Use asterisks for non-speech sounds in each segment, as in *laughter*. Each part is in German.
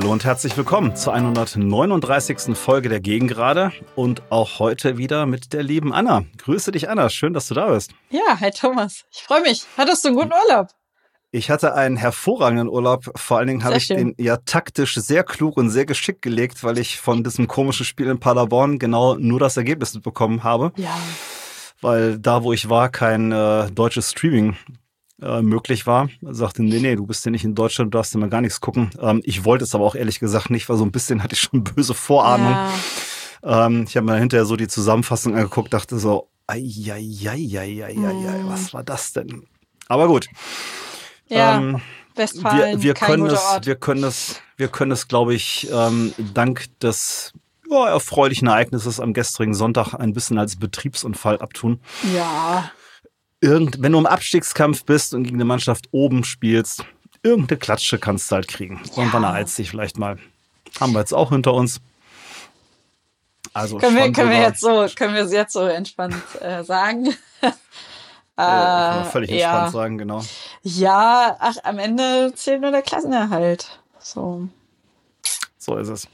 Hallo und herzlich willkommen zur 139. Folge der Gegengrade und auch heute wieder mit der lieben Anna. Grüße dich, Anna. Schön, dass du da bist. Ja, hi Thomas. Ich freue mich. Hattest du einen guten Urlaub? Ich hatte einen hervorragenden Urlaub. Vor allen Dingen habe ich den ja taktisch sehr klug und sehr geschickt gelegt, weil ich von diesem komischen Spiel in Paderborn genau nur das Ergebnis bekommen habe. Ja. Weil da, wo ich war, kein äh, deutsches Streaming äh, möglich war. Er sagte, nee, nee, du bist ja nicht in Deutschland, du darfst ja mal gar nichts gucken. Ähm, ich wollte es aber auch ehrlich gesagt nicht, weil so ein bisschen hatte ich schon *laughs* böse Vorahnung. Ja. Ähm, ich habe mir hinterher so die Zusammenfassung angeguckt, dachte so, ei, ei, ei, ei, ei, ei, was war das denn? Aber gut. Ja, ähm, Westfalen, wir, wir können es, wir können es, wir können es, glaube ich, ähm, dank des ja, erfreulichen Ereignisses am gestrigen Sonntag ein bisschen als Betriebsunfall abtun. Ja. Irgend, wenn du im Abstiegskampf bist und gegen eine Mannschaft oben spielst, irgendeine Klatsche kannst du halt kriegen. Ja. Irgendwann ereilt sich vielleicht mal. Haben wir jetzt auch hinter uns. Also können wir, können wir jetzt so, können wir es jetzt so entspannt äh, sagen. *laughs* Äh, völlig entspannt ja. sagen, genau. Ja, ach, am Ende zählt nur der Klassenerhalt. So. So ist es.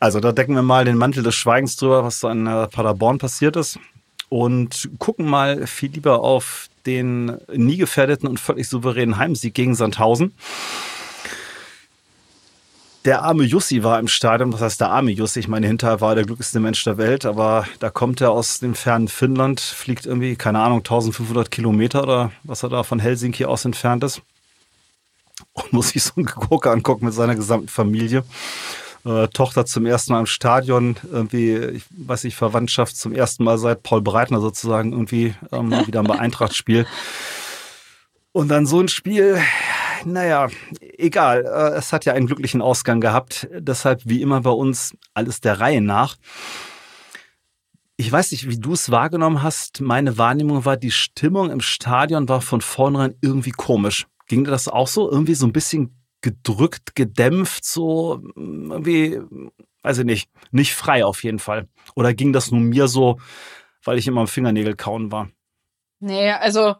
Also, da decken wir mal den Mantel des Schweigens drüber, was so in äh, Paderborn passiert ist. Und gucken mal viel lieber auf den nie gefährdeten und völlig souveränen Heimsieg gegen Sandhausen der arme Jussi war im Stadion. Was heißt der arme Jussi? Ich meine, hinterher war der glücklichste Mensch der Welt, aber da kommt er aus dem fernen Finnland, fliegt irgendwie, keine Ahnung, 1500 Kilometer oder was er da von Helsinki aus entfernt ist. Und muss sich so einen Gucker angucken mit seiner gesamten Familie. Äh, Tochter zum ersten Mal im Stadion, irgendwie, ich weiß nicht, Verwandtschaft zum ersten Mal seit Paul Breitner sozusagen irgendwie ähm, wieder ein Eintracht-Spiel. Und dann so ein Spiel, naja, egal. Äh, es hat ja einen glücklichen Ausgang gehabt. Deshalb, wie immer bei uns, alles der Reihe nach. Ich weiß nicht, wie du es wahrgenommen hast. Meine Wahrnehmung war, die Stimmung im Stadion war von vornherein irgendwie komisch. Ging dir das auch so? Irgendwie so ein bisschen gedrückt, gedämpft, so irgendwie, weiß ich nicht, nicht frei auf jeden Fall. Oder ging das nur mir so, weil ich immer am Fingernägel kauen war? Nee, also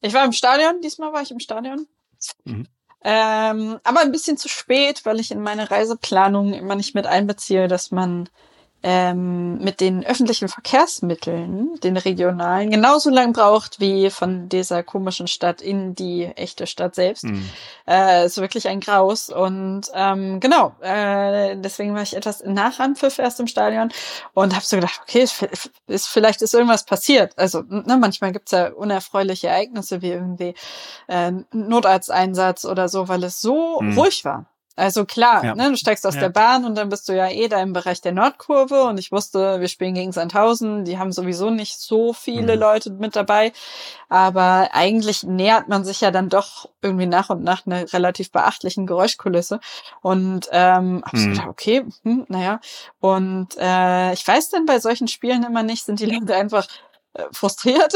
ich war im Stadion, diesmal war ich im Stadion. Mhm. Ähm, aber ein bisschen zu spät, weil ich in meine Reiseplanung immer nicht mit einbeziehe, dass man ähm, mit den öffentlichen Verkehrsmitteln, den regionalen, genauso lang braucht wie von dieser komischen Stadt in die echte Stadt selbst. Mhm. Äh, ist wirklich ein Graus. Und ähm, genau, äh, deswegen war ich etwas nach Anpfiff erst im Stadion und habe so gedacht, okay, ist, vielleicht ist irgendwas passiert. Also ne, manchmal gibt's ja unerfreuliche Ereignisse wie irgendwie äh, Notarzteinsatz oder so, weil es so mhm. ruhig war. Also klar, ja. ne, du steigst aus ja. der Bahn und dann bist du ja eh da im Bereich der Nordkurve und ich wusste, wir spielen gegen Sandhausen, die haben sowieso nicht so viele mhm. Leute mit dabei, aber eigentlich nähert man sich ja dann doch irgendwie nach und nach einer relativ beachtlichen Geräuschkulisse und ähm, hab mhm. so gedacht, okay, hm, naja, und äh, ich weiß dann bei solchen Spielen immer nicht, sind die Leute einfach äh, frustriert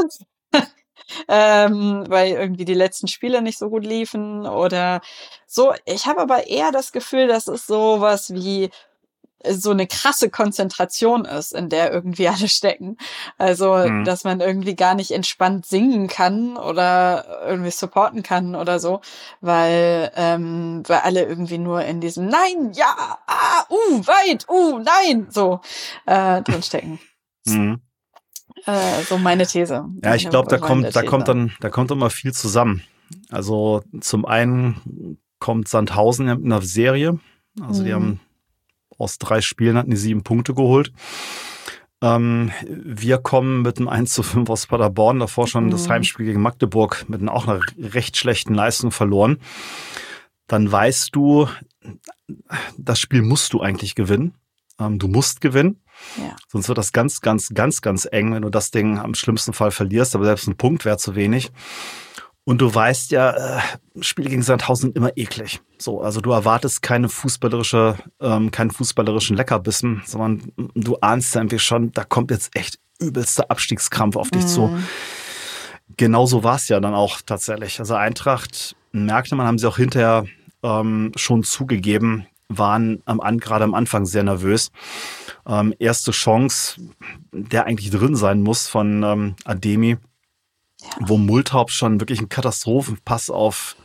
*laughs* ähm, weil irgendwie die letzten Spiele nicht so gut liefen oder so. Ich habe aber eher das Gefühl, dass es sowas wie so eine krasse Konzentration ist, in der irgendwie *laughs* alle stecken. Also, mhm. dass man irgendwie gar nicht entspannt singen kann oder irgendwie supporten kann oder so, weil, ähm, weil alle irgendwie nur in diesem Nein, ja, ah, uh, weit, uh, nein, so äh, drinstecken. Mhm. Äh, so meine These. Ja, ich glaube, da kommt, da kommt dann, da kommt immer viel zusammen. Also zum einen kommt Sandhausen in einer Serie. Also mhm. die haben aus drei Spielen hatten die sieben Punkte geholt. Ähm, wir kommen mit einem 1 zu 5 aus Paderborn, davor schon mhm. das Heimspiel gegen Magdeburg mit auch einer recht schlechten Leistung verloren. Dann weißt du, das Spiel musst du eigentlich gewinnen. Ähm, du musst gewinnen. Ja. Sonst wird das ganz, ganz, ganz, ganz eng, wenn du das Ding am schlimmsten Fall verlierst, aber selbst ein Punkt wäre zu wenig. Und du weißt ja, äh, Spiele gegen Sandhausen sind immer eklig. So, also du erwartest keine fußballerische, ähm, keinen fußballerischen Leckerbissen, sondern du ahnst irgendwie schon, da kommt jetzt echt übelster Abstiegskrampf auf dich mhm. zu. Genauso war es ja dann auch tatsächlich. Also Eintracht merkte man, haben sie auch hinterher ähm, schon zugegeben, waren am, gerade am Anfang sehr nervös. Ähm, erste Chance, der eigentlich drin sein muss von ähm, Ademi, ja. wo Multhaupt schon wirklich einen Katastrophenpass auf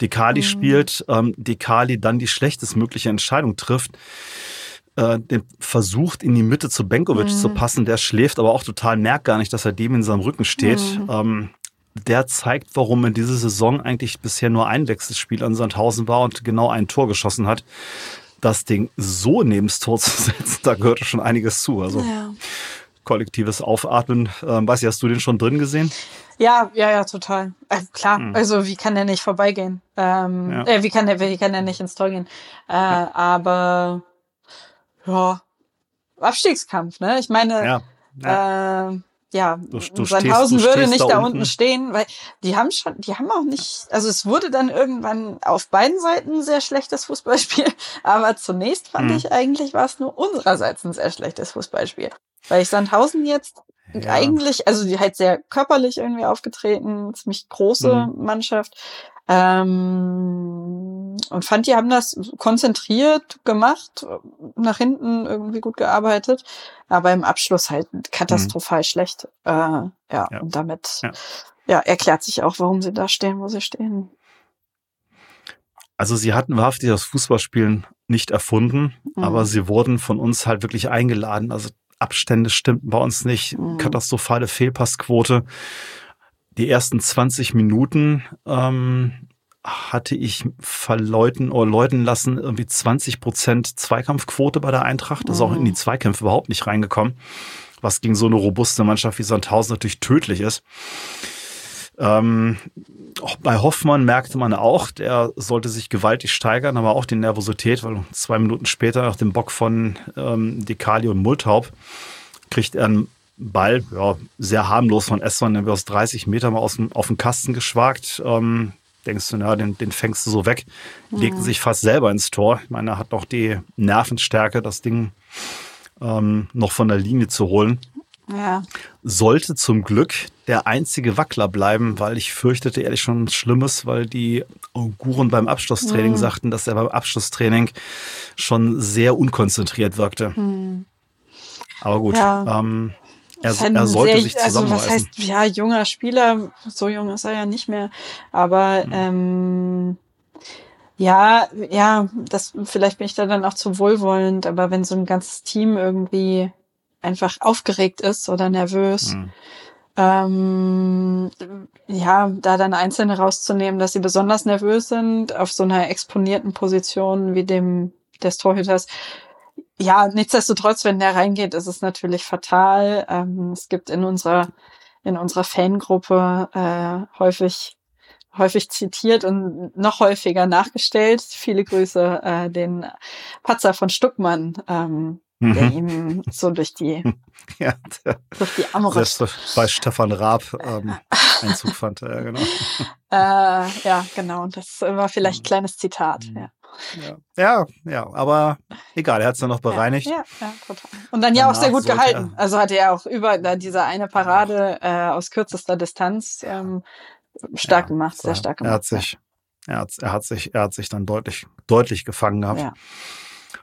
Dekali mhm. spielt, ähm, Dekali dann die schlechtestmögliche Entscheidung trifft, äh, den versucht in die Mitte zu Benkovic mhm. zu passen, der schläft aber auch total, merkt gar nicht, dass er dem in seinem Rücken steht. Mhm. Ähm, der zeigt, warum in dieser Saison eigentlich bisher nur ein Wechselspiel an Sandhausen war und genau ein Tor geschossen hat. Das Ding so neben das Tor zu *laughs* setzen, da gehörte schon einiges zu. Also ja. kollektives Aufatmen. Ähm, weiß ich, hast du den schon drin gesehen? Ja, ja, ja, total. Also, klar, hm. also wie kann der nicht vorbeigehen? Ähm, ja. äh, wie kann der, wie kann der nicht ins Tor gehen? Äh, ja. Aber ja, Abstiegskampf, ne? Ich meine, ja, ja. Äh, ja, du, du Sandhausen stehst, würde nicht da, da unten stehen, weil die haben schon, die haben auch nicht, also es wurde dann irgendwann auf beiden Seiten ein sehr schlechtes Fußballspiel, *laughs* aber zunächst fand hm. ich eigentlich war es nur unsererseits ein sehr schlechtes Fußballspiel, weil ich Sandhausen jetzt ja. eigentlich, also die halt sehr körperlich irgendwie aufgetreten, ziemlich große hm. Mannschaft, ähm, und fand, die haben das konzentriert gemacht, nach hinten irgendwie gut gearbeitet, aber im Abschluss halt katastrophal mhm. schlecht. Äh, ja, ja, und damit ja. ja. erklärt sich auch, warum sie da stehen, wo sie stehen. Also sie hatten wahrhaftig das Fußballspielen nicht erfunden, mhm. aber sie wurden von uns halt wirklich eingeladen. Also Abstände stimmten bei uns nicht, mhm. katastrophale Fehlpassquote die ersten 20 Minuten ähm, hatte ich verleuten oder läuten lassen, irgendwie 20 Prozent Zweikampfquote bei der Eintracht. Das ist auch in die. Zweikämpfe überhaupt nicht reingekommen, was gegen so eine robuste Mannschaft wie Sandhausen natürlich tödlich ist. Ähm, bei Hoffmann merkte man auch, der sollte sich gewaltig steigern, aber auch die Nervosität, weil zwei Minuten später nach dem Bock von ähm, Dekali und Multaub kriegt er einen Ball, ja, sehr harmlos von Esson, der aus 30 Metern mal aus dem, auf den Kasten geschwagt. Ähm, denkst du, na, den, den fängst du so weg. Mhm. Legt sich fast selber ins Tor. Ich meine, er hat noch die Nervenstärke, das Ding ähm, noch von der Linie zu holen. Ja. Sollte zum Glück der einzige Wackler bleiben, weil ich fürchtete ehrlich schon Schlimmes, weil die Auguren beim Abschlusstraining mhm. sagten, dass er beim Abschlusstraining schon sehr unkonzentriert wirkte. Mhm. Aber gut. Ja. Ähm, er, er sollte sehr, sich zusammenreißen. Also was heißt, ja, junger Spieler, so jung ist er ja nicht mehr, aber mhm. ähm, ja, ja, das vielleicht bin ich da dann auch zu wohlwollend, aber wenn so ein ganzes Team irgendwie einfach aufgeregt ist oder nervös, mhm. ähm, ja, da dann Einzelne rauszunehmen, dass sie besonders nervös sind auf so einer exponierten Position wie dem des Torhüters, ja, nichtsdestotrotz, wenn der reingeht, ist es natürlich fatal. Ähm, es gibt in unserer in unserer Fangruppe äh, häufig häufig zitiert und noch häufiger nachgestellt. Viele Grüße äh, den Patzer von Stuckmann, ähm, mhm. der ihm so durch die *laughs* ja, der, durch die Arme bei Stefan Raab ähm, *laughs* Einzug fand. Ja, genau. äh, ja, genau. Und das war vielleicht ein mhm. kleines Zitat. Mhm. Ja. Ja, ja, ja, aber egal, er hat es dann noch bereinigt. Ja, ja, total. Und dann ja auch sehr gut gehalten. Also hatte er auch über da diese eine Parade äh, aus kürzester Distanz ähm, stark gemacht, sehr stark gemacht. Er hat sich, er hat, er hat sich, er hat sich dann deutlich, deutlich gefangen gehabt. Ja.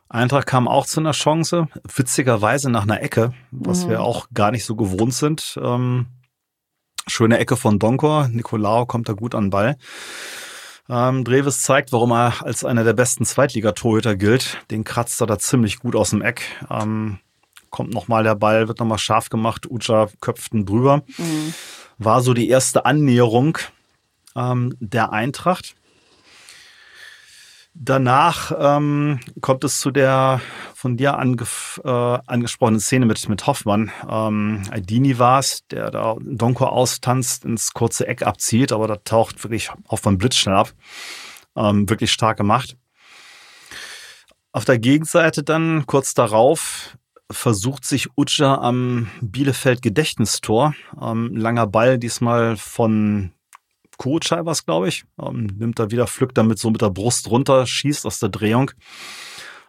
Eintracht kam auch zu einer Chance, witzigerweise nach einer Ecke, was mhm. wir auch gar nicht so gewohnt sind. Ähm, schöne Ecke von Donkor, Nicolao kommt da gut an den Ball. Ähm, Dreves zeigt, warum er als einer der besten Zweitligatorhüter gilt. Den kratzt er da ziemlich gut aus dem Eck. Ähm, kommt nochmal der Ball, wird nochmal scharf gemacht. Ucha köpft ihn drüber. Mhm. War so die erste Annäherung ähm, der Eintracht. Danach ähm, kommt es zu der von dir angef äh, angesprochenen Szene mit, mit Hoffmann. Ähm, Aldini war es, der da Donko austanzt, ins kurze Eck abzieht, aber da taucht wirklich Hoffmann blitzschnell ab. Ähm, wirklich stark gemacht. Auf der Gegenseite dann kurz darauf versucht sich Utscha am Bielefeld Gedächtnistor. Ähm, langer Ball, diesmal von Kurucay was, glaube ich. Ähm, nimmt er wieder, pflückt damit so mit der Brust runter, schießt aus der Drehung.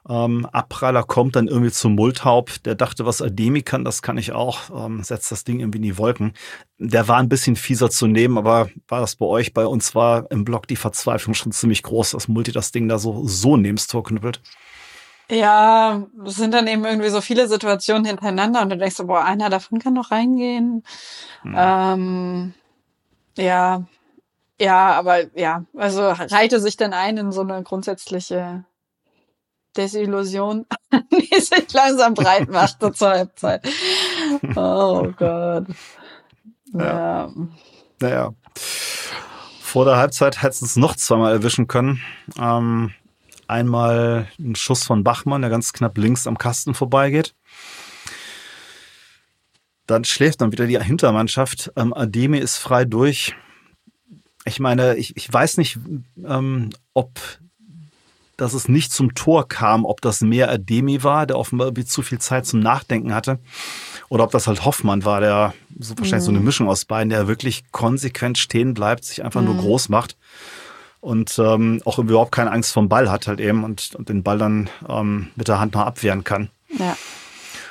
Ähm, Abpraller kommt dann irgendwie zum Multhaupt. Der dachte, was Ademi kann, das kann ich auch. Ähm, setzt das Ding irgendwie in die Wolken. Der war ein bisschen fieser zu nehmen, aber war das bei euch? Bei uns war im Block die Verzweiflung schon ziemlich groß, dass Multi das Ding da so, so neben das Tor knüppelt. Ja, es sind dann eben irgendwie so viele Situationen hintereinander und du denkst so, boah, einer davon kann noch reingehen. Hm. Ähm, ja, Ja, aber ja, also reihte sich dann ein in so eine grundsätzliche Desillusion, *laughs* die sich langsam breit machte zur Halbzeit. Oh Gott. Ja. ja. Naja. Vor der Halbzeit hätten es noch zweimal erwischen können. Ähm, einmal ein Schuss von Bachmann, der ganz knapp links am Kasten vorbeigeht. Dann schläft dann wieder die Hintermannschaft. Ähm, Ademi ist frei durch. Ich meine, ich, ich weiß nicht, ähm, ob dass es nicht zum Tor kam, ob das mehr Ademi war, der offenbar irgendwie zu viel Zeit zum Nachdenken hatte, oder ob das halt Hoffmann war, der so wahrscheinlich mhm. so eine mhm. Mischung aus beiden, der wirklich konsequent stehen bleibt, sich einfach mhm. nur groß macht und ähm, auch überhaupt keine Angst vom Ball hat halt eben und, und den Ball dann ähm, mit der Hand noch abwehren kann. Ja.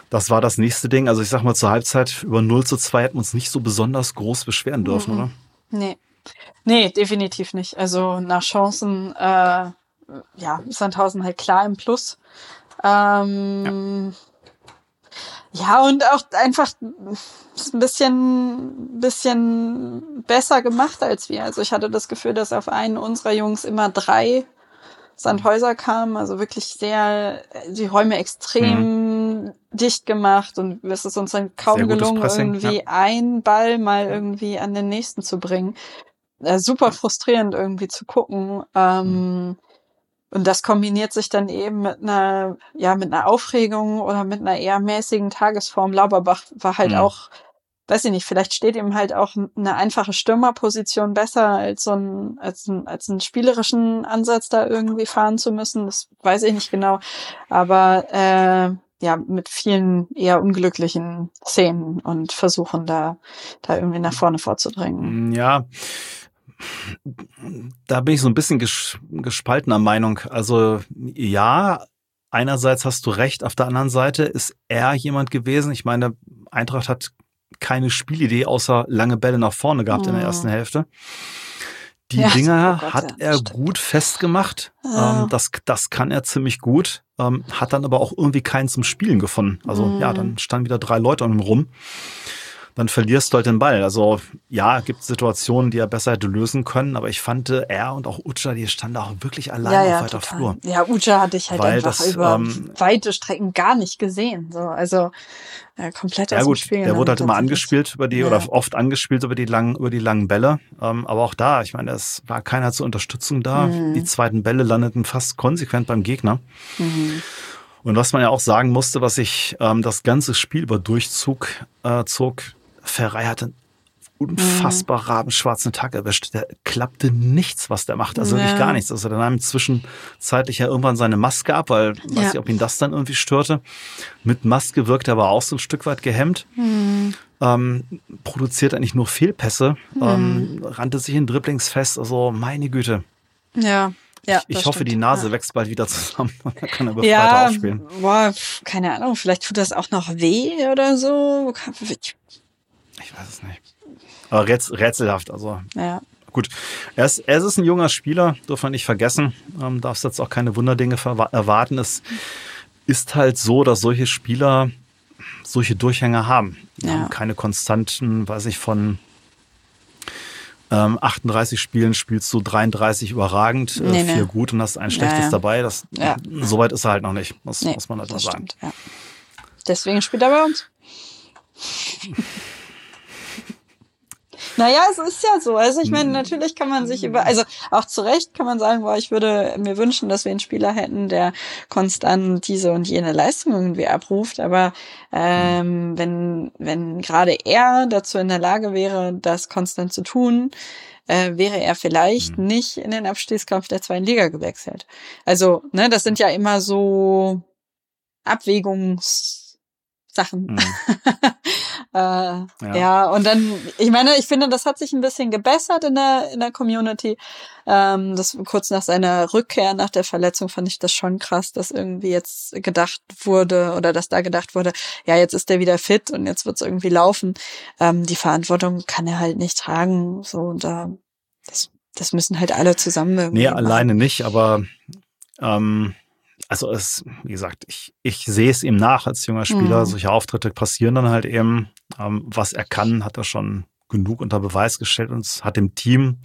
Das war das nächste Ding. Also ich sag mal, zur Halbzeit über 0 zu 2 hätten wir uns nicht so besonders groß beschweren dürfen, mhm. oder? Nee. Nee, definitiv nicht. Also nach Chancen, äh, ja, Sandhausen halt klar im Plus. Ähm, ja. ja. und auch einfach ein bisschen, bisschen besser gemacht als wir. Also ich hatte das Gefühl, dass auf einen unserer Jungs immer drei Sandhäuser kamen, also wirklich sehr, die Räume extrem mhm. dicht gemacht und es ist uns dann kaum gelungen, Pressing, irgendwie ja. ein Ball mal irgendwie an den nächsten zu bringen. Äh, super frustrierend irgendwie zu gucken. Ähm, mhm. Und das kombiniert sich dann eben mit einer, ja, mit einer Aufregung oder mit einer eher mäßigen Tagesform. Lauberbach war halt mhm. auch weiß ich nicht, vielleicht steht ihm halt auch eine einfache Stürmerposition besser als so ein, als ein, als einen spielerischen Ansatz da irgendwie fahren zu müssen. Das weiß ich nicht genau. Aber äh, ja, mit vielen eher unglücklichen Szenen und Versuchen da, da irgendwie nach vorne vorzudrängen. Mm, ja. Da bin ich so ein bisschen gespaltener Meinung. Also ja, einerseits hast du recht, auf der anderen Seite ist er jemand gewesen. Ich meine, Eintracht hat keine Spielidee außer lange Bälle nach vorne gehabt oh. in der ersten mhm. Hälfte. Die ja, Dinger oh hat er gut festgemacht. Ja. Ähm, das, das kann er ziemlich gut. Ähm, hat dann aber auch irgendwie keinen zum Spielen gefunden. Also mhm. ja, dann standen wieder drei Leute um ihn rum dann verlierst du halt den Ball. Also ja, gibt Situationen, die er besser hätte lösen können, aber ich fand er und auch Ucha, die standen auch wirklich allein ja, ja, auf weiter total. Flur. Ja, Ucha hatte ich halt Weil einfach das, über ähm, weite Strecken gar nicht gesehen. So, also äh, komplett ja, aus gut, dem Spiel. Der wurde halt immer angespielt über die ja. oder oft angespielt über die langen über die langen Bälle. Ähm, aber auch da, ich meine, es war keiner zur Unterstützung da. Mhm. Die zweiten Bälle landeten fast konsequent beim Gegner. Mhm. Und was man ja auch sagen musste, was ich ähm, das ganze Spiel über durchzog, äh, zog, Ferrei hatte einen unfassbar mhm. rabenschwarzen Tag erwischt. Der klappte nichts, was der macht. Also ja. wirklich gar nichts. Also er nahm zwischenzeitlich ja irgendwann seine Maske ab, weil ja. weiß nicht, ob ihn das dann irgendwie störte. Mit Maske wirkt er aber auch so ein Stück weit gehemmt. Mhm. Ähm, produziert eigentlich nur Fehlpässe, mhm. ähm, rannte sich in Dribblings fest. Also meine Güte. Ja. Ja, ich, ich hoffe, stimmt. die Nase ja. wächst bald wieder zusammen. *laughs* Dann kann er befreit ja, aufspielen. Boah, keine Ahnung, vielleicht tut das auch noch weh oder so. Ich weiß es nicht. Aber räts rätselhaft, also. Ja. Gut. Er ist, er ist ein junger Spieler, darf man nicht vergessen. Ähm, darfst jetzt auch keine Wunderdinge erwarten. Es ist halt so, dass solche Spieler solche Durchhänge haben. Ja. haben keine konstanten, weiß ich, von ähm, 38 Spielen spielst du 33 überragend, äh, nee, vier nee. gut und hast ein schlechtes ja, ja. dabei. Das, ja. Soweit ist er halt noch nicht, muss, nee, muss man halt mal sagen. Stimmt, ja. Deswegen spielt er bei uns. Naja, es ist ja so. Also ich meine, hm. natürlich kann man sich über, also auch zu Recht kann man sagen, boah, ich würde mir wünschen, dass wir einen Spieler hätten, der konstant diese und jene Leistung irgendwie abruft. Aber ähm, wenn, wenn gerade er dazu in der Lage wäre, das konstant zu tun, äh, wäre er vielleicht mhm. nicht in den Abstiegskampf der zweiten Liga gewechselt. Also, ne, das sind ja immer so Abwägungs Sachen. Mhm. *laughs* äh, ja. ja. und dann, ich meine, ich finde, das hat sich ein bisschen gebessert in der, in der Community. Ähm, das kurz nach seiner Rückkehr, nach der Verletzung, fand ich das schon krass, dass irgendwie jetzt gedacht wurde oder dass da gedacht wurde, ja, jetzt ist er wieder fit und jetzt wird es irgendwie laufen. Ähm, die Verantwortung kann er halt nicht tragen. So, und da, das, das müssen halt alle zusammen irgendwie. Nee, machen. alleine nicht, aber ähm, also es, wie gesagt, ich, ich sehe es ihm nach als junger Spieler. Mhm. Solche Auftritte passieren dann halt eben. Ähm, was er kann, hat er schon genug unter Beweis gestellt und hat dem Team,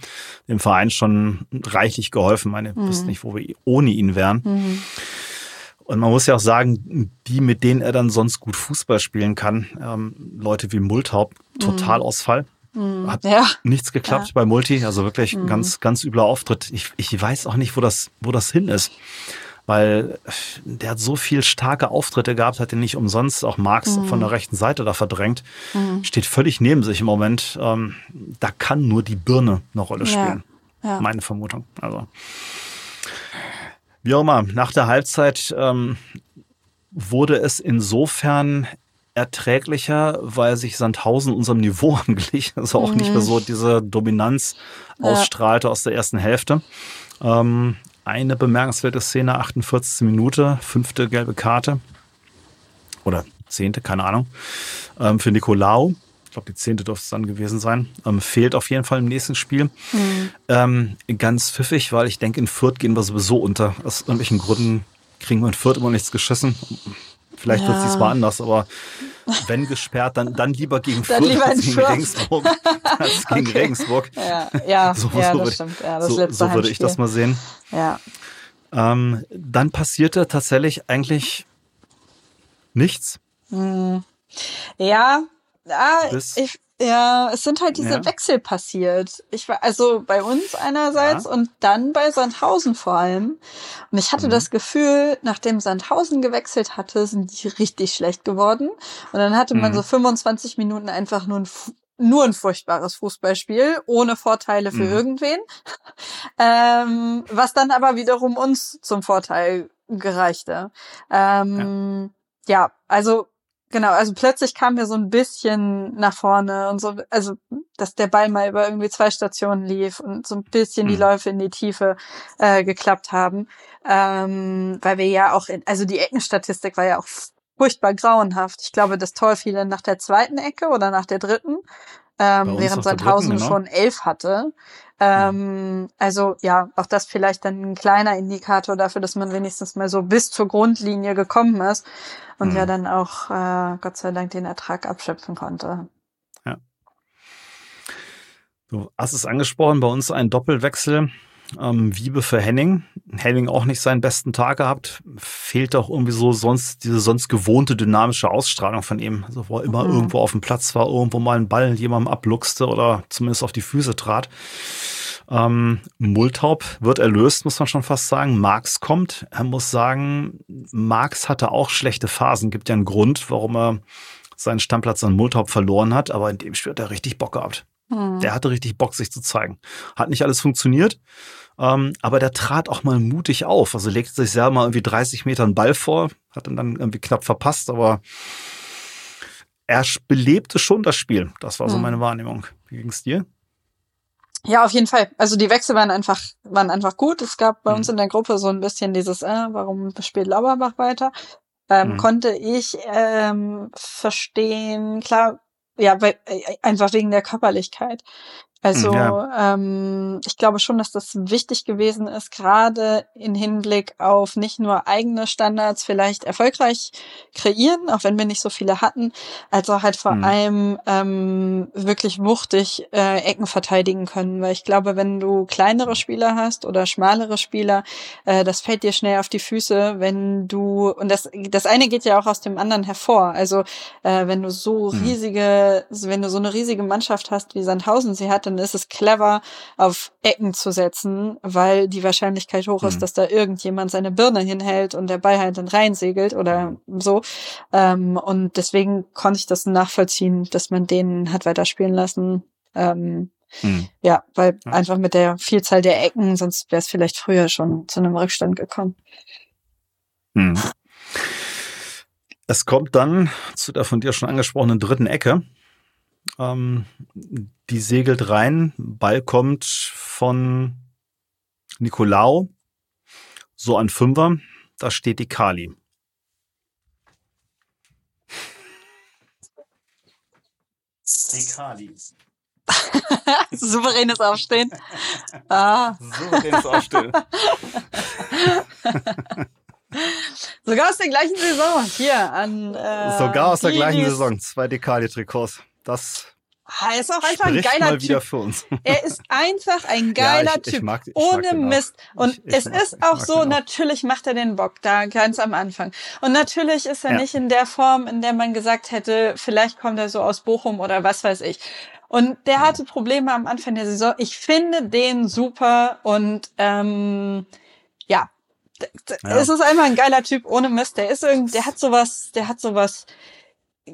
dem Verein schon reichlich geholfen. Ich meine, mhm. wissen nicht, wo wir ohne ihn wären. Mhm. Und man muss ja auch sagen, die, mit denen er dann sonst gut Fußball spielen kann, ähm, Leute wie Multhaupt, Totalausfall. Mhm. Hat ja. nichts geklappt ja. bei Multi, also wirklich mhm. ganz, ganz übler Auftritt. Ich, ich weiß auch nicht, wo das, wo das hin ist. Weil der hat so viel starke Auftritte gehabt, hat ihn nicht umsonst auch Marx mhm. von der rechten Seite da verdrängt. Mhm. Steht völlig neben sich im Moment. Ähm, da kann nur die Birne eine Rolle spielen. Ja. Meine Vermutung. Also. Wie auch immer, nach der Halbzeit ähm, wurde es insofern erträglicher, weil sich Sandhausen unserem Niveau *laughs* anglich. Also auch mhm. nicht mehr so diese Dominanz ja. ausstrahlte aus der ersten Hälfte. Ähm, eine bemerkenswerte Szene, 48. Minute, fünfte gelbe Karte. Oder zehnte, keine Ahnung. Ähm, für Nicolau. Ich glaube, die zehnte dürfte es dann gewesen sein. Ähm, fehlt auf jeden Fall im nächsten Spiel. Mhm. Ähm, ganz pfiffig, weil ich denke, in Fürth gehen wir sowieso unter. Aus irgendwelchen Gründen kriegen wir in Fürth immer nichts geschissen. Vielleicht ja. wird es diesmal anders, aber wenn gesperrt, dann, dann lieber gegen dann Fürth lieber als gegen Regensburg. als *laughs* gegen okay. Regensburg. Ja, ja, *laughs* so, ja so das stimmt. Ja, das so, so würde ich das mal sehen. Ja. Ähm, dann passierte tatsächlich eigentlich nichts. Hm. Ja, ah, ich, ja, es sind halt diese ja. Wechsel passiert. Ich war also bei uns einerseits ja. und dann bei Sandhausen vor allem. Und ich hatte mhm. das Gefühl, nachdem Sandhausen gewechselt hatte, sind die richtig schlecht geworden. Und dann hatte man mhm. so 25 Minuten einfach nur ein nur ein furchtbares Fußballspiel, ohne Vorteile für mhm. irgendwen. *laughs* ähm, was dann aber wiederum uns zum Vorteil gereichte. Ähm, ja. ja, also Genau, also plötzlich kam wir so ein bisschen nach vorne und so, also dass der Ball mal über irgendwie zwei Stationen lief und so ein bisschen mhm. die Läufe in die Tiefe äh, geklappt haben, ähm, weil wir ja auch, in, also die Eckenstatistik war ja auch furchtbar grauenhaft. Ich glaube, das Tor fiel dann nach der zweiten Ecke oder nach der dritten, ähm, während Sandhausen genau. schon elf hatte. Ähm, also ja, auch das vielleicht dann ein kleiner Indikator dafür, dass man wenigstens mal so bis zur Grundlinie gekommen ist und mhm. ja dann auch äh, Gott sei Dank den Ertrag abschöpfen konnte. Ja. Du hast es angesprochen, bei uns ein Doppelwechsel. Ähm, Wiebe für Henning. Henning auch nicht seinen besten Tag gehabt. Fehlt auch irgendwie so sonst diese sonst gewohnte dynamische Ausstrahlung von ihm. Also wo er immer mhm. irgendwo auf dem Platz war, irgendwo mal einen Ball jemandem abluchste oder zumindest auf die Füße trat. Ähm, Multaub wird erlöst, muss man schon fast sagen. Marx kommt. Er muss sagen, Marx hatte auch schlechte Phasen. Gibt ja einen Grund, warum er seinen Stammplatz an Multaub verloren hat. Aber in dem Spiel hat er richtig Bock gehabt. Mhm. Der hatte richtig Bock, sich zu zeigen. Hat nicht alles funktioniert, ähm, aber der trat auch mal mutig auf. Also legte sich selber mal irgendwie 30 Meter einen Ball vor, hat ihn dann irgendwie knapp verpasst, aber er belebte schon das Spiel. Das war so mhm. meine Wahrnehmung. Wie ging's dir? Ja, auf jeden Fall. Also die Wechsel waren einfach, waren einfach gut. Es gab bei mhm. uns in der Gruppe so ein bisschen dieses, äh, warum spielt Lauberbach weiter? Ähm, mhm. Konnte ich ähm, verstehen, klar, ja, weil, äh, einfach wegen der Körperlichkeit. Also ja. ähm, ich glaube schon, dass das wichtig gewesen ist, gerade in Hinblick auf nicht nur eigene Standards vielleicht erfolgreich kreieren, auch wenn wir nicht so viele hatten, als auch halt vor mhm. allem ähm, wirklich wuchtig äh, Ecken verteidigen können. Weil ich glaube, wenn du kleinere Spieler hast oder schmalere Spieler, äh, das fällt dir schnell auf die Füße, wenn du, und das, das eine geht ja auch aus dem anderen hervor. Also äh, wenn du so mhm. riesige, wenn du so eine riesige Mannschaft hast, wie Sandhausen sie hat, dann ist es clever, auf Ecken zu setzen, weil die Wahrscheinlichkeit hoch ist, mhm. dass da irgendjemand seine Birne hinhält und der Ball halt dann reinsegelt oder so. Ähm, und deswegen konnte ich das nachvollziehen, dass man den hat weiterspielen lassen. Ähm, mhm. Ja, weil ja. einfach mit der Vielzahl der Ecken, sonst wäre es vielleicht früher schon zu einem Rückstand gekommen. Mhm. Es kommt dann zu der von dir schon angesprochenen dritten Ecke. Ähm, die segelt rein. Ball kommt von Nicolau. So an Fünfer. Da steht die Kali. Die Kali. *laughs* Souveränes Aufstehen. Ah. Souveränes Aufstehen. *laughs* Sogar aus der gleichen Saison. Hier an. Äh, Sogar aus der gleichen Saison. Zwei Dekali-Trikots. Das Ah, er ist auch einfach ein geiler Typ. Er ist einfach ein geiler *laughs* ja, ich, Typ. Ich mag, ich ohne Mist. Und es mag, ist auch so, natürlich macht er den Bock da ganz am Anfang. Und natürlich ist er ja. nicht in der Form, in der man gesagt hätte, vielleicht kommt er so aus Bochum oder was weiß ich. Und der hatte Probleme am Anfang der Saison. Ich finde den super und ähm, ja, ja. es ist einfach ein geiler Typ ohne Mist. Der ist irgendwie, der hat sowas, der hat sowas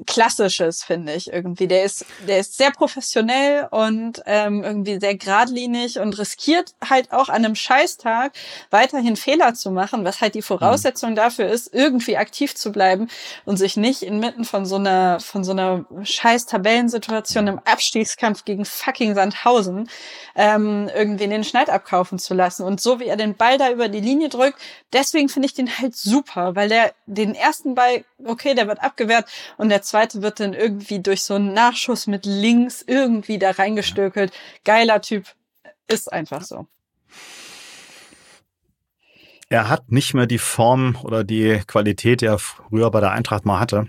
Klassisches, finde ich irgendwie. Der ist, der ist sehr professionell und ähm, irgendwie sehr geradlinig und riskiert halt auch an einem Scheißtag weiterhin Fehler zu machen, was halt die Voraussetzung mhm. dafür ist, irgendwie aktiv zu bleiben und sich nicht inmitten von so einer, von so einer scheiß Tabellensituation im Abstiegskampf gegen fucking Sandhausen ähm, irgendwie in den Schneid abkaufen zu lassen. Und so wie er den Ball da über die Linie drückt, deswegen finde ich den halt super, weil der den ersten Ball, okay, der wird abgewehrt und der zweite wird dann irgendwie durch so einen Nachschuss mit links irgendwie da reingestökelt. Geiler Typ. Ist einfach so. Er hat nicht mehr die Form oder die Qualität, die er früher bei der Eintracht mal hatte.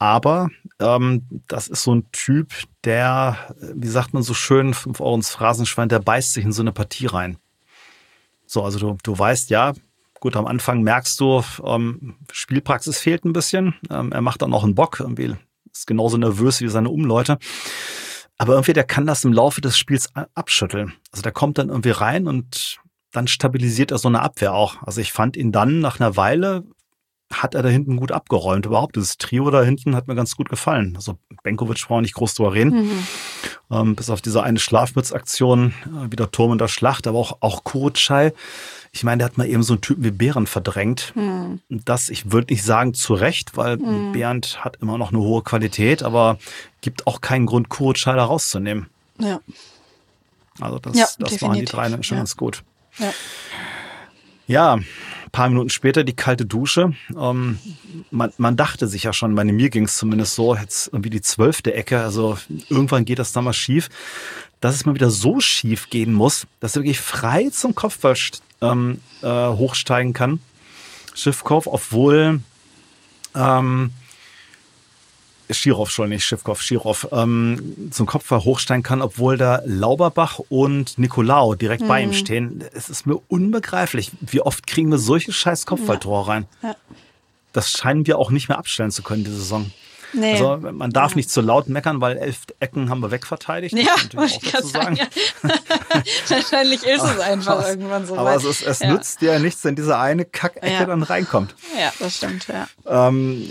Aber ähm, das ist so ein Typ, der, wie sagt man so schön, 5 Euro ins Phrasenschwein, der beißt sich in so eine Partie rein. So, also du, du weißt, ja, gut, am Anfang merkst du, ähm, Spielpraxis fehlt ein bisschen. Ähm, er macht dann auch einen Bock, irgendwie ist genauso nervös wie seine Umleute. Aber irgendwie, der kann das im Laufe des Spiels abschütteln. Also der kommt dann irgendwie rein und dann stabilisiert er so eine Abwehr auch. Also ich fand ihn dann nach einer Weile hat er da hinten gut abgeräumt. Überhaupt, dieses Trio da hinten hat mir ganz gut gefallen. Also Benkovic braucht nicht groß drüber reden. Mhm. Ähm, bis auf diese eine Schlafmützaktion, äh, wieder Turm in der Schlacht, aber auch, auch Kurutschei. Ich meine, der hat mal eben so einen Typen wie Behrend verdrängt. Mhm. Das, ich würde nicht sagen zu Recht, weil mhm. Behrend hat immer noch eine hohe Qualität, aber gibt auch keinen Grund, Kurutschei da rauszunehmen. Ja. Also das, ja, das waren die drei schon ja. ganz gut. Ja. Ja, paar Minuten später die kalte Dusche. Ähm, man, man dachte sich ja schon, bei mir ging es zumindest so, jetzt irgendwie die zwölfte Ecke, also irgendwann geht das da mal schief, dass es mal wieder so schief gehen muss, dass er wirklich frei zum Kopfball ähm, äh, hochsteigen kann. Schiffkauf, obwohl ähm, Schirov schon nicht, Schiffkopf, Schirov, ähm, zum Kopfball hochsteigen kann, obwohl da Lauberbach und Nicolau direkt mhm. bei ihm mhm. stehen. Es ist mir unbegreiflich. Wie oft kriegen wir solche scheiß Kopfballtore rein? Ja. Das scheinen wir auch nicht mehr abstellen zu können, diese Saison. Nee. Also man darf ja. nicht zu laut meckern, weil elf Ecken haben wir wegverteidigt. Ja, muss ich gerade sagen. Ja. *laughs* Wahrscheinlich ist es einfach aber, irgendwann so. Aber es, ist, es ja. nützt dir ja nichts, wenn diese eine Kackecke ja. dann reinkommt. Ja, das stimmt, ja. Ähm,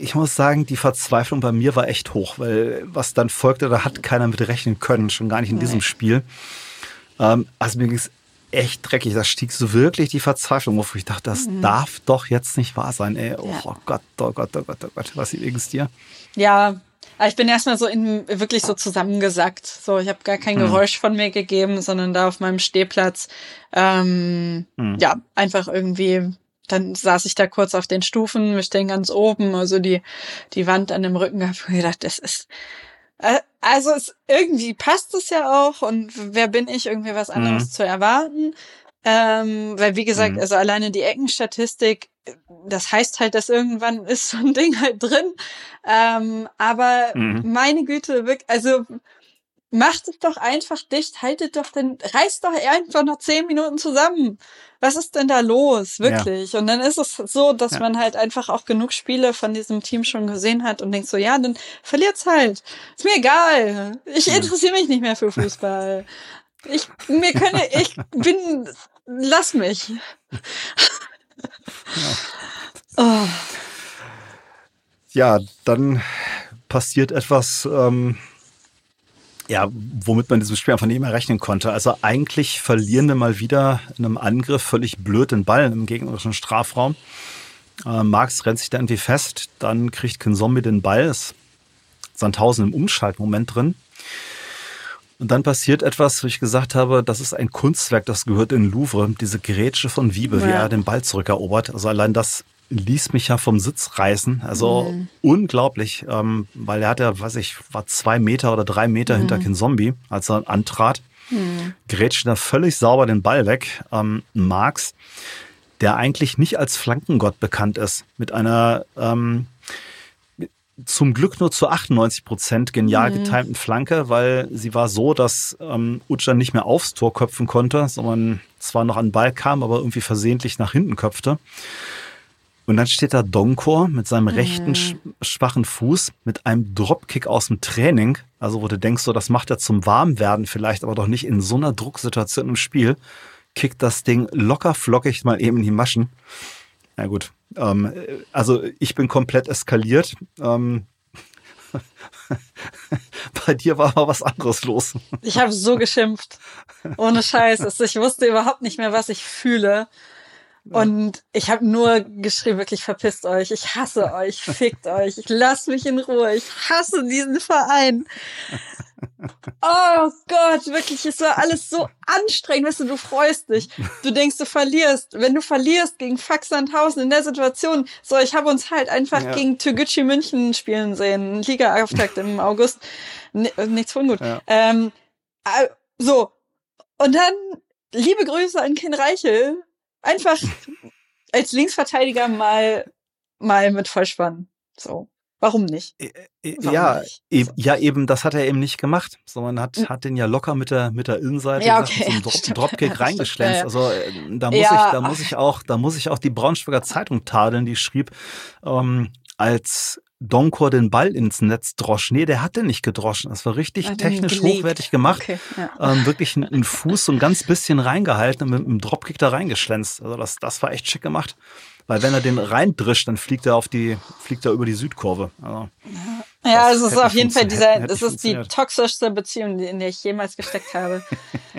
ich muss sagen, die Verzweiflung bei mir war echt hoch, weil was dann folgte, da hat keiner mit rechnen können, schon gar nicht in nee. diesem Spiel. Ähm, also mir ging es echt dreckig. Da stieg so wirklich die Verzweiflung auf. Ich dachte, das mhm. darf doch jetzt nicht wahr sein. Ey, oh, ja. Gott, oh Gott, oh Gott, oh Gott. Was ist dir? Ja, ich bin erstmal so in, wirklich so zusammengesackt. So, ich habe gar kein mhm. Geräusch von mir gegeben, sondern da auf meinem Stehplatz. Ähm, mhm. Ja, einfach irgendwie. Dann saß ich da kurz auf den Stufen, wir stehen ganz oben, also die, die Wand an dem Rücken gehabt und gedacht, das ist, äh, also es, irgendwie passt es ja auch und wer bin ich, irgendwie was anderes mhm. zu erwarten. Ähm, weil wie gesagt, mhm. also alleine die Eckenstatistik, das heißt halt, dass irgendwann ist so ein Ding halt drin. Ähm, aber mhm. meine Güte, wirklich, also macht es doch einfach dicht, haltet doch den, reißt doch einfach noch zehn Minuten zusammen. Was ist denn da los? Wirklich. Ja. Und dann ist es so, dass ja. man halt einfach auch genug Spiele von diesem Team schon gesehen hat und denkt so, ja, dann verliert's halt. Ist mir egal. Ich interessiere mich nicht mehr für Fußball. Ich, mir könne, ich bin, lass mich. Ja. Oh. ja, dann passiert etwas, ähm, ja, womit man diesem Spiel einfach nicht mehr rechnen konnte. Also eigentlich verlieren wir mal wieder in einem Angriff völlig blöd den Ball im gegnerischen Strafraum. Äh, Marx rennt sich da irgendwie fest, dann kriegt Zombie den Ball, ist Sandhausen im Umschaltmoment drin. Und dann passiert etwas, wo ich gesagt habe, das ist ein Kunstwerk, das gehört in Louvre, diese Grätsche von Wiebe, ja. wie er den Ball zurückerobert. Also allein das ließ mich ja vom Sitz reißen. Also mhm. unglaublich, ähm, weil er hat ja, weiß ich, war zwei Meter oder drei Meter mhm. hinter Ken Zombie, als er antrat. Mhm. Grätscht da völlig sauber den Ball weg. Ähm, Marx, der eigentlich nicht als Flankengott bekannt ist, mit einer, ähm, zum Glück nur zu 98 Prozent genial mhm. getimten Flanke, weil sie war so, dass ähm, Ucan nicht mehr aufs Tor köpfen konnte, sondern zwar noch an den Ball kam, aber irgendwie versehentlich nach hinten köpfte. Und dann steht da Donkor mit seinem rechten mhm. schwachen Fuß mit einem Dropkick aus dem Training. Also wo du denkst, so das macht er zum Warmwerden vielleicht, aber doch nicht in so einer Drucksituation im Spiel. Kickt das Ding locker flockig mal eben in die Maschen. Na gut, ähm, also ich bin komplett eskaliert. Ähm, *laughs* bei dir war aber was anderes los. Ich habe so *laughs* geschimpft. Ohne Scheiß. Ich wusste überhaupt nicht mehr, was ich fühle. Und ich habe nur geschrieben, wirklich verpisst euch, ich hasse *laughs* euch, fickt euch, ich lass mich in Ruhe, ich hasse diesen Verein. Oh Gott, wirklich, es war alles so anstrengend, weißt du, du freust dich, du denkst, du verlierst. Wenn du verlierst gegen Fax Sandhausen in der Situation, so, ich habe uns halt einfach ja. gegen Türgücü München spielen sehen, Liga-Auftakt im *laughs* August, nichts von gut. Ja. Ähm, äh, so, und dann liebe Grüße an Ken Reichel, einfach als Linksverteidiger mal, mal mit Vollspann. So. Warum nicht? Warum ja, nicht? E so. ja, eben, das hat er eben nicht gemacht, sondern hat, hat den ja locker mit der, mit der Innenseite ja, okay, zum Dro Dropkick *laughs* ja, reingeschlänzt. Ja, Also äh, da muss ich, da muss ich auch, da muss ich auch die Braunschweiger Zeitung tadeln, die schrieb, ähm, als Donkor den Ball ins Netz drosch. Nee, der hat den nicht gedroschen. Das war richtig technisch hochwertig gemacht. Okay, ja. ähm, wirklich einen Fuß so ein ganz bisschen reingehalten und mit einem Dropkick da reingeschlänzt. Also das, das war echt schick gemacht. Weil wenn er den reindrischt, dann fliegt er auf die, fliegt er über die Südkurve. Also, ja, es ist auf jeden Fall dieser, das ist die toxischste Beziehung, in der ich jemals gesteckt habe.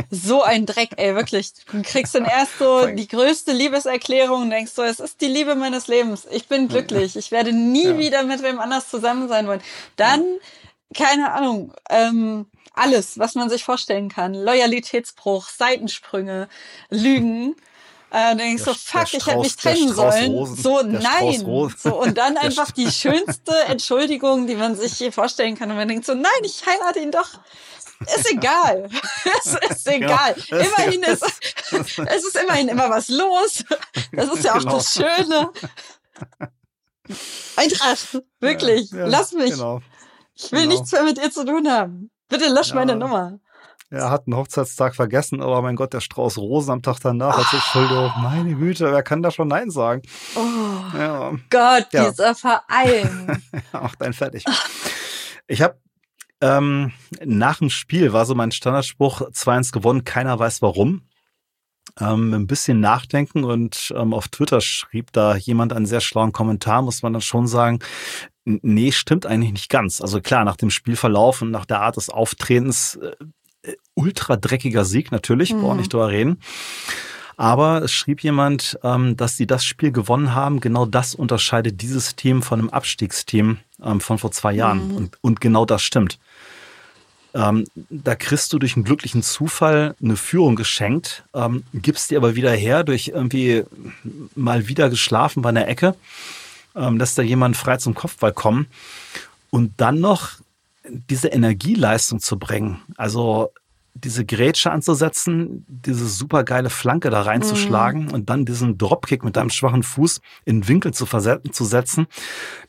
So ein Dreck, ey, wirklich. Du kriegst dann erst so die größte Liebeserklärung und denkst so, es ist die Liebe meines Lebens. Ich bin glücklich. Ich werde nie ja. wieder mit wem anders zusammen sein wollen. Dann, keine Ahnung, ähm, alles, was man sich vorstellen kann. Loyalitätsbruch, Seitensprünge, Lügen. Äh, dann denkst du, so, fuck, ich hätte mich trennen sollen. Rosen, so, nein. So, und dann *laughs* einfach die schönste Entschuldigung, die man sich vorstellen kann. Und man denkt so, nein, ich heirate ihn doch. Ist egal. *laughs* es ist egal. *laughs* Ja, immerhin ist, es ist immerhin immer was los. Das ist ja auch genau. das Schöne. Eintracht, wirklich. Ja, ja, Lass mich. Genau. Ich will genau. nichts mehr mit ihr zu tun haben. Bitte lösch meine Nummer. Er hat einen Hochzeitstag vergessen, aber mein Gott, der Strauß Rosen am Tag danach. Also Entschuldigung, meine Güte, wer kann da schon Nein sagen? Oh ja. Gott, ja. dieser Verein. *laughs* Macht einen fertig. Ich habe ähm, nach dem Spiel war so mein Standardspruch 2-1 gewonnen, keiner weiß warum. Ähm, ein bisschen nachdenken und ähm, auf Twitter schrieb da jemand einen sehr schlauen Kommentar, muss man dann schon sagen, nee, stimmt eigentlich nicht ganz. Also klar, nach dem Spielverlauf und nach der Art des Auftretens äh, ultra dreckiger Sieg natürlich, mhm. brauche nicht drüber reden. Aber es schrieb jemand, ähm, dass sie das Spiel gewonnen haben. Genau das unterscheidet dieses Team von einem Abstiegsteam ähm, von vor zwei Jahren. Mhm. Und, und genau das stimmt. Ähm, da kriegst du durch einen glücklichen Zufall eine Führung geschenkt, gibst die aber wieder her durch irgendwie mal wieder geschlafen bei einer Ecke, lässt da jemand frei zum Kopfball kommen und dann noch diese Energieleistung zu bringen. Also diese Grätsche anzusetzen, diese super geile Flanke da reinzuschlagen mhm. und dann diesen Dropkick mit deinem schwachen Fuß in den Winkel zu, zu setzen,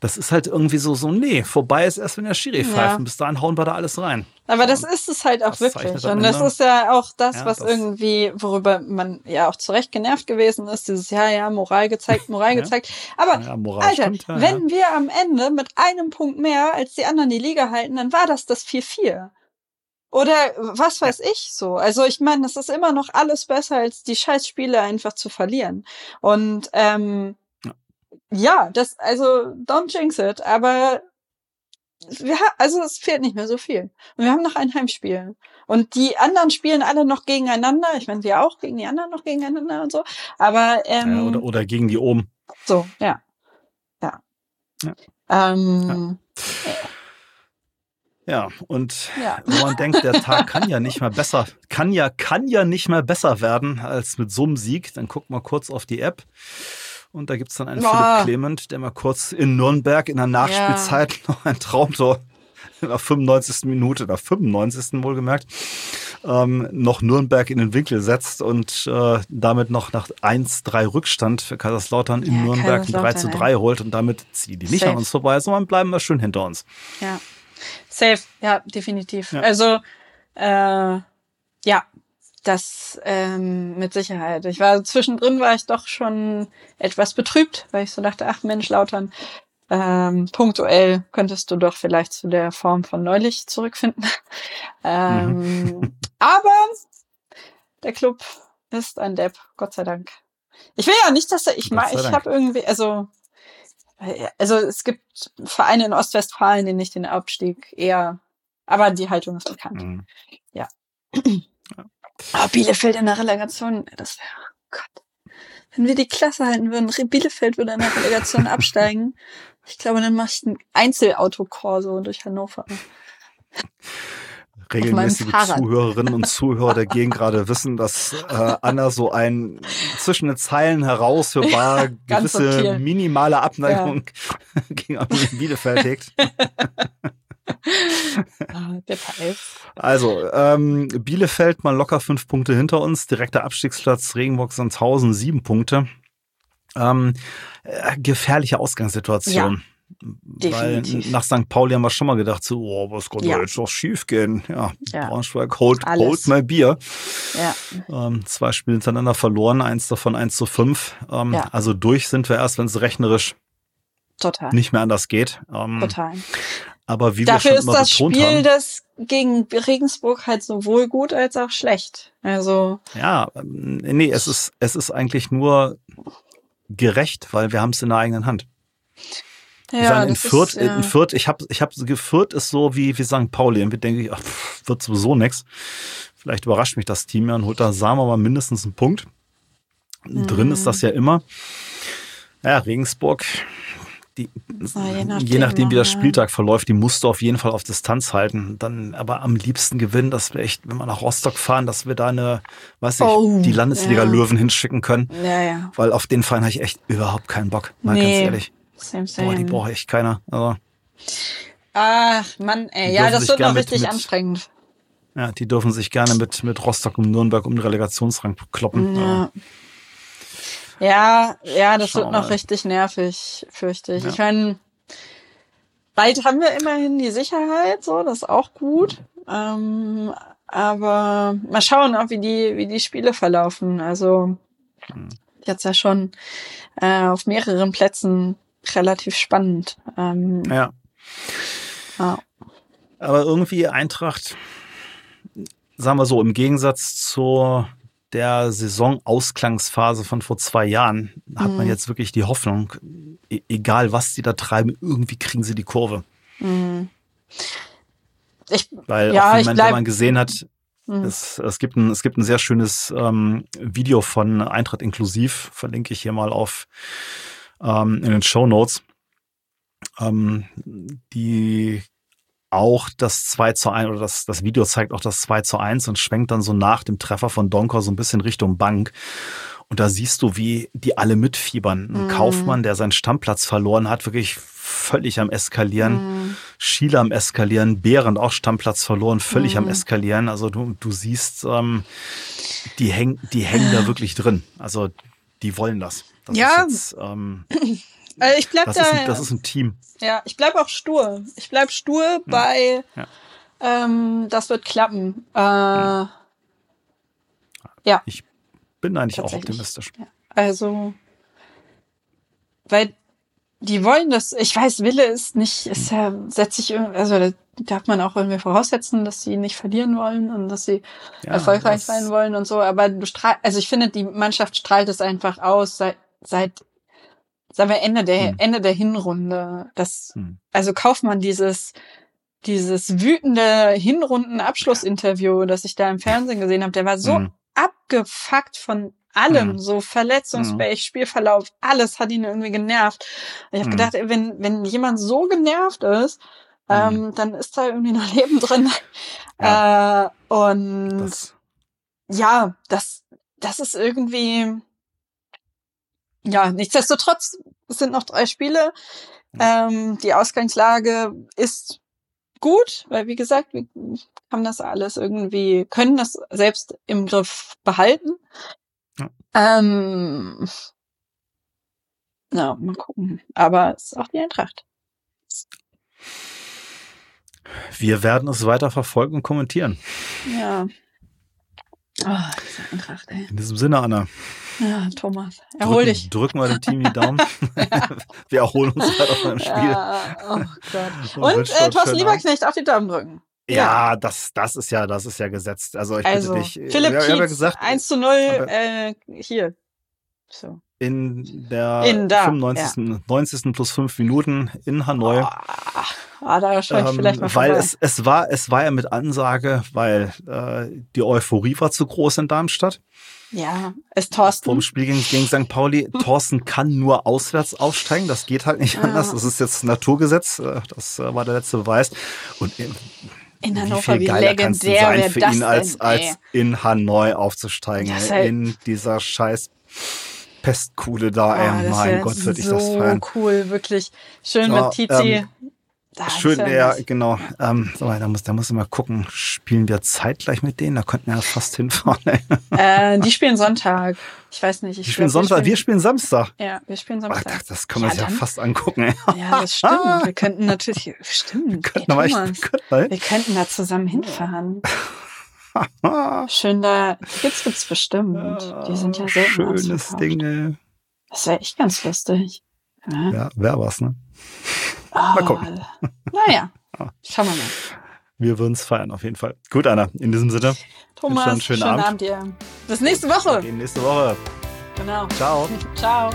das ist halt irgendwie so, so, nee, vorbei ist erst, wenn der Schiri ja. pfeift. Und bis dahin hauen wir da alles rein. Aber das ist es halt auch wirklich. Und das ist ja auch das, ja, was das irgendwie, worüber man ja auch zu Recht genervt gewesen ist, dieses, ja, ja, Moral gezeigt, Moral *laughs* ja. gezeigt. Aber, ja, Alter, stimmt, wenn wir am Ende mit einem Punkt mehr als die anderen die Liga halten, dann war das das 4-4. Oder was weiß ich so. Also ich meine, das ist immer noch alles besser, als die Scheißspiele einfach zu verlieren. Und ähm, ja. ja, das, also don't jinx it, aber wir, also es fehlt nicht mehr so viel. Und wir haben noch ein Heimspiel. Und die anderen spielen alle noch gegeneinander. Ich meine, wir auch gegen die anderen noch gegeneinander und so. Aber ähm, ja, oder, oder gegen die oben. So, ja. Ja. ja. Ähm, ja. Ja, und ja. wo man denkt, der Tag kann ja nicht mehr besser, kann ja, kann ja nicht mehr besser werden als mit so einem Sieg, dann guckt mal kurz auf die App. Und da gibt's dann einen Boah. Philipp Clement, der mal kurz in Nürnberg in der Nachspielzeit ja. noch ein Traumtor in der 95. Minute, in der 95. wohlgemerkt, ähm, noch Nürnberg in den Winkel setzt und äh, damit noch nach 1-3 Rückstand für Kaiserslautern in ja, Nürnberg ein 3 zu 3 holt und damit ziehen die nicht Safe. an uns vorbei, sondern bleiben wir schön hinter uns. Ja. Safe, ja, definitiv. Ja. Also, äh, ja, das ähm, mit Sicherheit. Ich war zwischendrin war ich doch schon etwas betrübt, weil ich so dachte, ach Mensch, Lautern, ähm, punktuell könntest du doch vielleicht zu der Form von neulich zurückfinden. *laughs* ähm, mhm. aber der Club ist ein Depp, Gott sei Dank. Ich will ja nicht, dass er, ich mal, ich habe irgendwie, also, also es gibt Vereine in Ostwestfalen, die nicht den Abstieg eher, aber die Haltung ist bekannt. Mhm. Ja. Aber Bielefeld in der Relegation, das wäre, oh Gott. Wenn wir die Klasse halten würden, Bielefeld würde in der Relegation *laughs* absteigen. Ich glaube, dann mache ich ein Einzelautokorso durch Hannover. Regelmäßige Zuhörerinnen und Zuhörer der Gegend gerade wissen, dass äh, Anna so ein zwischen den Zeilen heraushörbar ja, gewisse subtil. minimale Abneigung ja. gegen Arminia Bielefeld hegt. Also, ähm, Bielefeld mal locker fünf Punkte hinter uns, direkter Abstiegsplatz, Regenburg Sandhausen sieben Punkte. Ähm, äh, gefährliche Ausgangssituation. Ja, Weil nach St. Pauli haben wir schon mal gedacht, so, oh, was konnte ja. jetzt noch schief gehen? Ja, ja. Braunschweig holt, holt mal Bier. Ja. Ähm, zwei Spiele hintereinander verloren, eins davon eins zu fünf. Ähm, ja. Also durch sind wir erst, wenn es rechnerisch Total. nicht mehr anders geht. Ähm, Total. Aber wie Dafür wir schon ist das Spiel haben, das gegen Regensburg halt sowohl gut als auch schlecht. Also ja, nee, es ist es ist eigentlich nur gerecht, weil wir haben es in der eigenen Hand. Ja, wir sagen, in Fürth, ist, ja. in Fürth, ich habe, ich habe, Fürth ist so wie, wie St. Pauli. Und wir denken, ach, wird sowieso nix. Vielleicht überrascht mich das Team ja und holt da, wir mal, mindestens einen Punkt. Mhm. Drin ist das ja immer. Ja, Regensburg, die, ja, je, nachdem, je nachdem, wie der Spieltag verläuft, die musst du auf jeden Fall auf Distanz halten. Dann aber am liebsten gewinnen, dass wir echt, wenn wir nach Rostock fahren, dass wir da eine, weiß ich, oh, die Landesliga-Löwen ja. hinschicken können. Ja. Weil auf den Verein habe ich echt überhaupt keinen Bock. Mal nee. ganz ehrlich. Same, same. Boah, die brauche echt keiner. Also, Ach, Mann, ey. Ja, das wird noch richtig mit, anstrengend. Ja, die dürfen sich gerne mit, mit Rostock und Nürnberg um den Relegationsrang kloppen. Ja. Ja, ja, das Schau wird noch mal. richtig nervig, fürchte ich. Ja. Ich meine, bald haben wir immerhin die Sicherheit, so, das ist auch gut. Ähm, aber mal schauen, auch wie die, wie die Spiele verlaufen. Also hm. jetzt ja schon äh, auf mehreren Plätzen relativ spannend. Ähm, ja. ja. Aber irgendwie Eintracht, sagen wir so, im Gegensatz zur der Saisonausklangsphase von vor zwei Jahren hat man mhm. jetzt wirklich die Hoffnung, e-, egal was sie da treiben, irgendwie kriegen sie die Kurve. Mhm. Ich, Weil ja, auch, wenn, man, wenn man gesehen hat, mhm. es, es, gibt ein, es gibt ein sehr schönes ähm, Video von Eintracht inklusiv, verlinke ich hier mal auf ähm, in den Show Notes. Ähm, die auch das 2 zu 1 oder das, das Video zeigt auch das 2 zu 1 und schwenkt dann so nach dem Treffer von Donker so ein bisschen Richtung Bank. Und da siehst du, wie die alle mitfiebern. Ein mm. Kaufmann, der seinen Stammplatz verloren hat, wirklich völlig am Eskalieren. Mm. Schieler am Eskalieren, Behrend auch Stammplatz verloren, völlig mm. am mhm. Eskalieren. Also du, du siehst, ähm, die, häng, die hängen da *sighs* wirklich drin. Also die wollen das. Das ja. Jetzt, ähm, *laughs* äh, ich bleib das da. Ist ein, das ist ein Team. Ja, ich bleib auch stur. Ich bleib stur ja. bei. Ja. Ähm, das wird klappen. Äh, ja. ja. Ich bin eigentlich auch optimistisch. Also, weil die wollen das. Ich weiß, Wille ist nicht. Ist ja setze ich also da darf man auch irgendwie voraussetzen, dass sie nicht verlieren wollen und dass sie ja, erfolgreich sein wollen und so. Aber du strahl, also ich finde, die Mannschaft strahlt es einfach aus seit sagen wir Ende der, hm. Ende der Hinrunde. Das, hm. also Kaufmann dieses, dieses wütende Hinrunden-Abschlussinterview, das ich da im Fernsehen gesehen habe, der war so hm. abgefuckt von allem, hm. so verletzungsfähig, hm. Spielverlauf, alles hat ihn irgendwie genervt. ich habe hm. gedacht, wenn, wenn jemand so genervt ist, ähm, dann ist da irgendwie noch *laughs* Leben drin. Ja. Äh, und das. ja, das, das ist irgendwie, ja, nichtsdestotrotz es sind noch drei Spiele. Ähm, die Ausgangslage ist gut, weil wie gesagt, wir haben das alles irgendwie, können das selbst im Griff behalten. Ja. Ähm, na, mal gucken. Aber es ist auch die Eintracht. Wir werden es weiter verfolgen und kommentieren. Ja. Oh, diese Eintracht, ey. In diesem Sinne, Anna. Ja, Thomas, erhol drücken, dich. Drücken wir dem Team die Daumen. *laughs* *laughs* Wir erholen uns weiter beim Spiel. Ja, oh Gott. Und, und äh, Thorsten Lieberknecht auf die Daumen drücken. Ja, das, das ist ja, das ist ja gesetzt. Also ich also, bitte dich. Philipp ja, Kietz, ja gesagt, 1 zu 0 äh, hier. So. In der in da, 95. Ja. 90. plus 5 Minuten in Hanoi. Oh, ah, da schaue ich ähm, vielleicht mal Weil es, es, war, es war ja mit Ansage, weil äh, die Euphorie war zu groß in Darmstadt. Ja, ist Thorsten. Vom Spiel gegen, gegen St. Pauli. *laughs* Thorsten kann nur auswärts aufsteigen. Das geht halt nicht anders. Das ist jetzt Naturgesetz. Äh, das äh, war der letzte Beweis. Und in Hannover, wie viel geiler kannst du sein für ihn, als, denn, als in Hanoi aufzusteigen. Halt in dieser scheiß Pestkuhle da, oh, ey. Mein Gott, würde ich das feiern. cool, wirklich. Schön so, mit Tizi. Ähm, da Schön, ja, genau. Ähm, so, da muss, da muss ich mal gucken, spielen wir zeitgleich mit denen? Da könnten wir ja fast hinfahren. äh, die spielen Sonntag. Ich weiß nicht. Ich die spielen glaub, Sonntag, wir spielen, wir spielen Samstag. Ja, wir spielen Samstag. Ach, das können wir ja, uns ja fast angucken. Ey. Ja, das stimmt. *laughs* Wir könnten natürlich, stimmt. Wir könnten, ey, Thomas, echt, wir, könnten, wir könnten da zusammen hinfahren. *laughs* Schön da, Tickets gibt's bestimmt. Die sind ja selten Schönes Ding, ey. Das wäre echt ganz lustig. Ja, ja wäre was, ne? Mal gucken. Naja, *laughs* schauen wir mal. Wir würden es feiern, auf jeden Fall. Gut, Anna, in diesem Sinne. Thomas, einen schönen, schönen Abend. Abend dir. Bis nächste Woche. Bis nächste Woche. Genau. Ciao. *laughs* Ciao.